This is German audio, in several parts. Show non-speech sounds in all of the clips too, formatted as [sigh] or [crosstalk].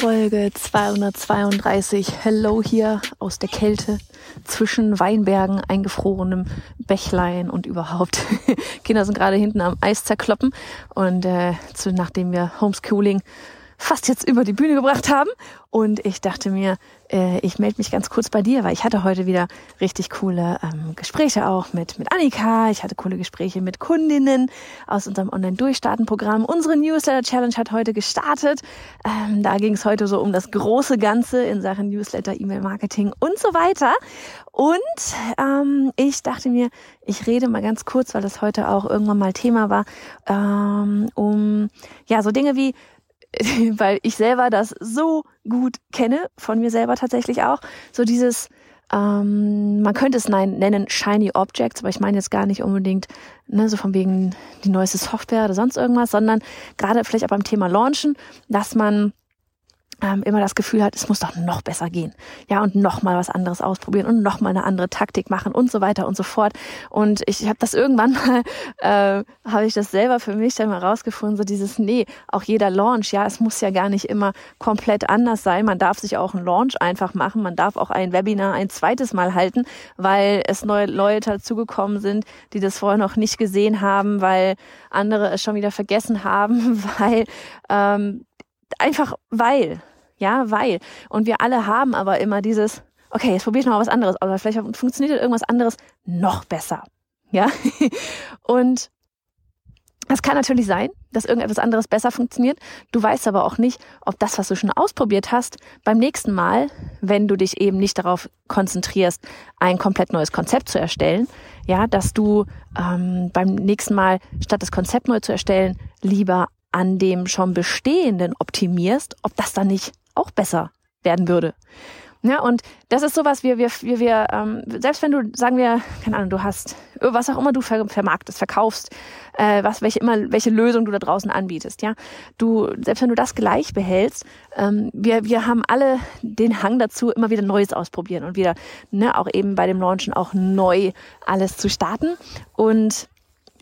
Folge 232. Hello hier aus der Kälte zwischen Weinbergen, eingefrorenem Bächlein und überhaupt. [laughs] Kinder sind gerade hinten am Eis zerkloppen und äh, zu, nachdem wir Homeschooling fast jetzt über die Bühne gebracht haben. Und ich dachte mir, äh, ich melde mich ganz kurz bei dir, weil ich hatte heute wieder richtig coole ähm, Gespräche auch mit, mit Annika. Ich hatte coole Gespräche mit Kundinnen aus unserem Online-Durchstarten-Programm. Unsere Newsletter-Challenge hat heute gestartet. Ähm, da ging es heute so um das große Ganze in Sachen Newsletter, E-Mail-Marketing und so weiter. Und ähm, ich dachte mir, ich rede mal ganz kurz, weil das heute auch irgendwann mal Thema war, ähm, um ja so Dinge wie [laughs] weil ich selber das so gut kenne, von mir selber tatsächlich auch, so dieses, ähm, man könnte es nennen Shiny Objects, aber ich meine jetzt gar nicht unbedingt ne, so von wegen die neueste Software oder sonst irgendwas, sondern gerade vielleicht auch beim Thema Launchen, dass man ähm, immer das Gefühl hat, es muss doch noch besser gehen. Ja, und noch mal was anderes ausprobieren und noch mal eine andere Taktik machen und so weiter und so fort. Und ich habe das irgendwann [laughs] mal, äh, habe ich das selber für mich dann mal rausgefunden, so dieses, nee, auch jeder Launch, ja, es muss ja gar nicht immer komplett anders sein. Man darf sich auch einen Launch einfach machen. Man darf auch ein Webinar ein zweites Mal halten, weil es neue Leute dazugekommen sind, die das vorher noch nicht gesehen haben, weil andere es schon wieder vergessen haben, [laughs] weil ähm, einfach weil, ja, weil. Und wir alle haben aber immer dieses, okay, jetzt probiere ich mal was anderes, aber vielleicht funktioniert irgendwas anderes noch besser. Ja. [laughs] Und es kann natürlich sein, dass irgendetwas anderes besser funktioniert. Du weißt aber auch nicht, ob das, was du schon ausprobiert hast, beim nächsten Mal, wenn du dich eben nicht darauf konzentrierst, ein komplett neues Konzept zu erstellen, ja, dass du ähm, beim nächsten Mal statt das Konzept neu zu erstellen, lieber an dem schon Bestehenden optimierst, ob das dann nicht auch besser werden würde. Ja, und das ist sowas, wir, wir, wir, wir ähm, selbst wenn du, sagen wir, keine Ahnung, du hast, was auch immer du vermarktest, verkaufst, äh, was, welche immer, welche Lösung du da draußen anbietest, ja. Du, selbst wenn du das gleich behältst, ähm, wir, wir haben alle den Hang dazu, immer wieder Neues ausprobieren und wieder, ne, auch eben bei dem Launchen auch neu alles zu starten. Und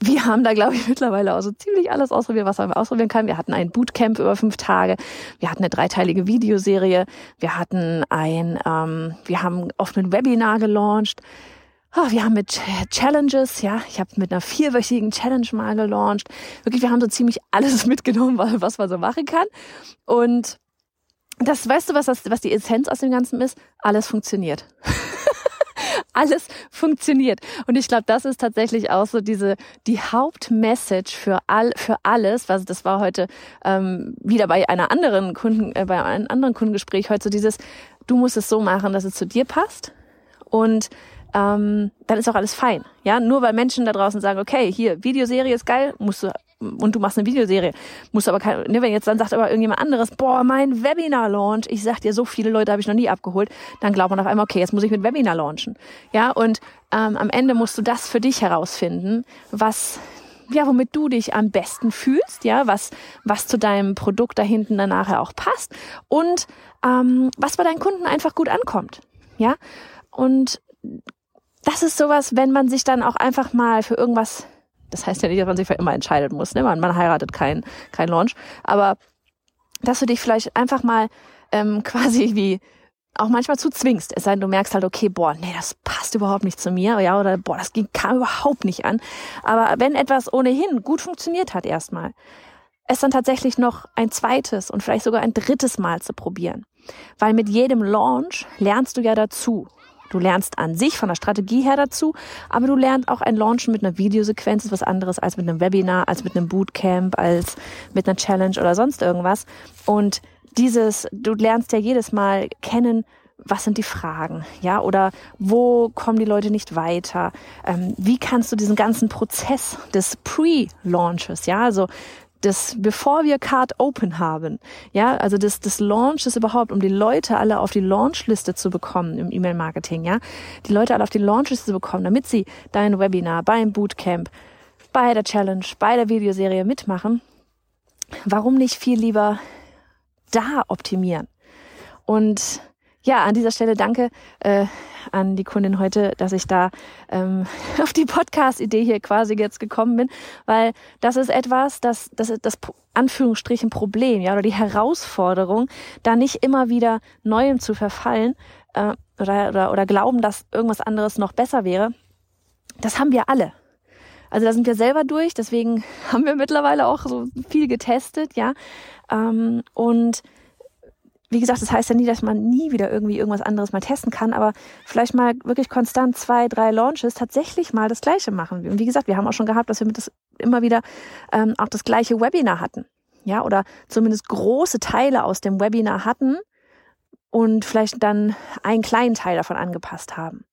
wir haben da, glaube ich, mittlerweile auch so ziemlich alles ausprobiert, was man ausprobieren kann. Wir hatten ein Bootcamp über fünf Tage, wir hatten eine dreiteilige Videoserie, wir hatten ein, ähm, wir haben oft ein Webinar gelauncht. Oh, wir haben mit Challenges, ja, ich habe mit einer vierwöchigen Challenge mal gelauncht. Wirklich, wir haben so ziemlich alles [laughs] mitgenommen, was man so machen kann. Und das, weißt du, was, das, was die Essenz aus dem Ganzen ist? Alles funktioniert. [laughs] alles funktioniert. Und ich glaube, das ist tatsächlich auch so diese die Hauptmessage für all für alles, was das war heute ähm, wieder bei einer anderen Kunden, äh, bei einem anderen Kundengespräch heute so dieses, du musst es so machen, dass es zu dir passt und ähm, dann ist auch alles fein. Ja, nur weil Menschen da draußen sagen, okay, hier Videoserie ist geil, musst du und du machst eine Videoserie, musst aber kein, ne, wenn jetzt dann sagt aber irgendjemand anderes, boah, mein Webinar Launch, ich sag dir, so viele Leute habe ich noch nie abgeholt, dann glaubt man auf einmal, okay, jetzt muss ich mit Webinar launchen. Ja, und ähm, am Ende musst du das für dich herausfinden, was ja, womit du dich am besten fühlst, ja, was, was zu deinem Produkt da hinten dann nachher auch passt und ähm, was bei deinen Kunden einfach gut ankommt, ja. Und das ist sowas, wenn man sich dann auch einfach mal für irgendwas das heißt ja nicht, dass man sich für immer entscheiden muss. Ne? Man, man heiratet kein, kein Launch. Aber dass du dich vielleicht einfach mal ähm, [laughs] quasi wie auch manchmal zu zwingst. Es sei denn, du merkst halt, okay, boah, nee, das passt überhaupt nicht zu mir, ja, oder boah, das kam überhaupt nicht an. Aber wenn etwas ohnehin gut funktioniert hat erstmal, es dann tatsächlich noch ein zweites und vielleicht sogar ein drittes Mal zu probieren. Weil mit jedem Launch lernst du ja dazu. Du lernst an sich von der Strategie her dazu, aber du lernst auch ein Launchen mit einer Videosequenz ist was anderes als mit einem Webinar, als mit einem Bootcamp, als mit einer Challenge oder sonst irgendwas. Und dieses, du lernst ja jedes Mal kennen, was sind die Fragen, ja, oder wo kommen die Leute nicht weiter? Ähm, wie kannst du diesen ganzen Prozess des Pre-Launches, ja, also das, bevor wir Card Open haben, ja, also das, das Launches überhaupt, um die Leute alle auf die Launchliste zu bekommen im E-Mail-Marketing, ja, die Leute alle auf die Launchliste zu bekommen, damit sie dein Webinar, beim Bootcamp, bei der Challenge, bei der Videoserie mitmachen, warum nicht viel lieber da optimieren? Und ja, an dieser Stelle danke äh, an die Kundin heute, dass ich da ähm, [laughs] auf die Podcast-Idee hier quasi jetzt gekommen bin, weil das ist etwas, das, das das Anführungsstrichen Problem, ja, oder die Herausforderung, da nicht immer wieder Neuem zu verfallen äh, oder, oder, oder glauben, dass irgendwas anderes noch besser wäre. Das haben wir alle. Also da sind wir selber durch, deswegen [laughs] haben wir mittlerweile auch so viel getestet, ja. Ähm, und wie gesagt, das heißt ja nie, dass man nie wieder irgendwie irgendwas anderes mal testen kann, aber vielleicht mal wirklich konstant zwei, drei Launches tatsächlich mal das Gleiche machen. Und wie gesagt, wir haben auch schon gehabt, dass wir mit das immer wieder ähm, auch das gleiche Webinar hatten. Ja, oder zumindest große Teile aus dem Webinar hatten und vielleicht dann einen kleinen Teil davon angepasst haben.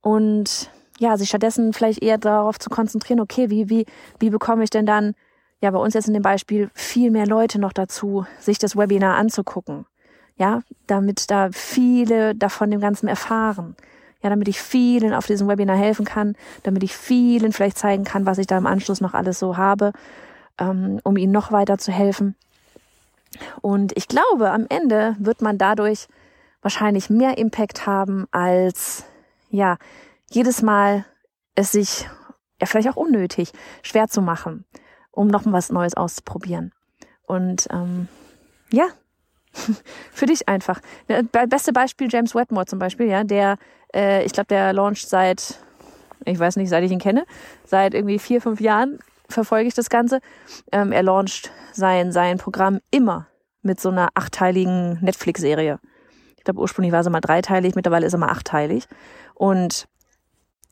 Und ja, sich stattdessen vielleicht eher darauf zu konzentrieren, okay, wie, wie, wie bekomme ich denn dann ja bei uns jetzt in dem Beispiel viel mehr Leute noch dazu, sich das Webinar anzugucken. Ja, damit da viele davon dem Ganzen erfahren. Ja, damit ich vielen auf diesem Webinar helfen kann, damit ich vielen vielleicht zeigen kann, was ich da im Anschluss noch alles so habe, ähm, um ihnen noch weiter zu helfen. Und ich glaube, am Ende wird man dadurch wahrscheinlich mehr Impact haben, als ja, jedes Mal es sich ja vielleicht auch unnötig schwer zu machen um noch was Neues auszuprobieren. Und ähm, ja, [laughs] für dich einfach. Beste Beispiel James Wetmore zum Beispiel, ja, der, äh, ich glaube, der launcht seit, ich weiß nicht, seit ich ihn kenne, seit irgendwie vier, fünf Jahren verfolge ich das Ganze. Ähm, er launcht sein, sein Programm immer mit so einer achteiligen Netflix-Serie. Ich glaube, ursprünglich war es immer dreiteilig, mittlerweile ist er mal achteilig. Und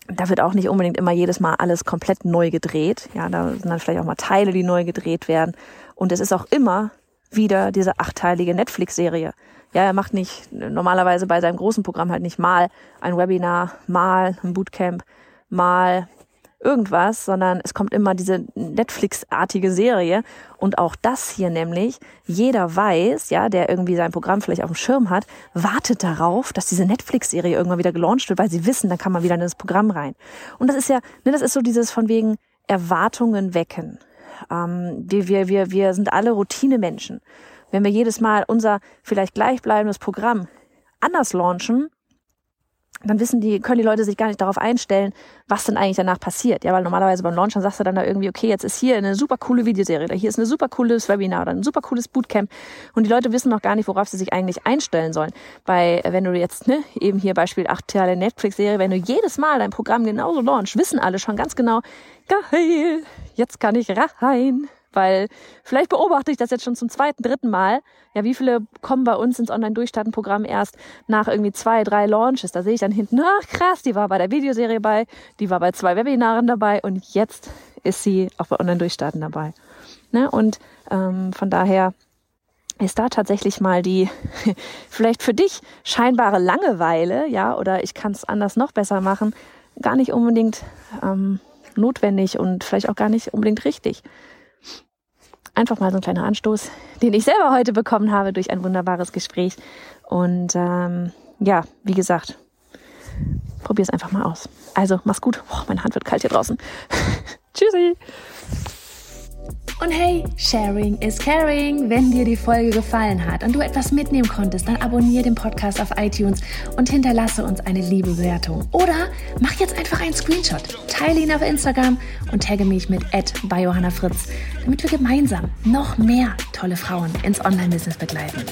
da wird auch nicht unbedingt immer jedes Mal alles komplett neu gedreht. Ja, da sind dann vielleicht auch mal Teile, die neu gedreht werden. Und es ist auch immer wieder diese achteilige Netflix-Serie. Ja, er macht nicht normalerweise bei seinem großen Programm halt nicht mal ein Webinar, mal ein Bootcamp, mal irgendwas, sondern es kommt immer diese Netflix-artige Serie. Und auch das hier nämlich, jeder weiß, ja, der irgendwie sein Programm vielleicht auf dem Schirm hat, wartet darauf, dass diese Netflix-Serie irgendwann wieder gelauncht wird, weil sie wissen, dann kann man wieder in das Programm rein. Und das ist ja, ne, das ist so dieses von wegen Erwartungen wecken. Ähm, wir, wir, wir, wir sind alle Routinemenschen. Wenn wir jedes Mal unser vielleicht gleichbleibendes Programm anders launchen, dann wissen die, können die Leute sich gar nicht darauf einstellen, was denn eigentlich danach passiert. Ja, weil normalerweise beim Launch sagst du dann da irgendwie, okay, jetzt ist hier eine super coole Videoserie, oder hier ist eine super cooles Webinar oder ein super cooles Bootcamp. Und die Leute wissen noch gar nicht, worauf sie sich eigentlich einstellen sollen. Weil, wenn du jetzt, ne, eben hier Beispiel acht Teile Netflix-Serie, wenn du jedes Mal dein Programm genauso launch, wissen alle schon ganz genau, geil, jetzt kann ich rein weil vielleicht beobachte ich das jetzt schon zum zweiten, dritten Mal. Ja, wie viele kommen bei uns ins Online-Durchstarten-Programm erst nach irgendwie zwei, drei Launches? Da sehe ich dann hinten, ach krass, die war bei der Videoserie bei, die war bei zwei Webinaren dabei und jetzt ist sie auch bei Online-Durchstarten dabei. Ne? Und ähm, von daher ist da tatsächlich mal die [laughs] vielleicht für dich scheinbare Langeweile, ja, oder ich kann es anders noch besser machen, gar nicht unbedingt ähm, notwendig und vielleicht auch gar nicht unbedingt richtig einfach mal so ein kleiner Anstoß, den ich selber heute bekommen habe durch ein wunderbares Gespräch. Und ähm, ja, wie gesagt, probier es einfach mal aus. Also, mach's gut. Boah, meine Hand wird kalt hier draußen. [laughs] Tschüssi. Und hey, Sharing is Caring. Wenn dir die Folge gefallen hat und du etwas mitnehmen konntest, dann abonniere den Podcast auf iTunes und hinterlasse uns eine liebe Bewertung. Oder mach jetzt einfach einen Screenshot, teile ihn auf Instagram und tagge mich mit Johanna Fritz, damit wir gemeinsam noch mehr tolle Frauen ins Online-Business begleiten.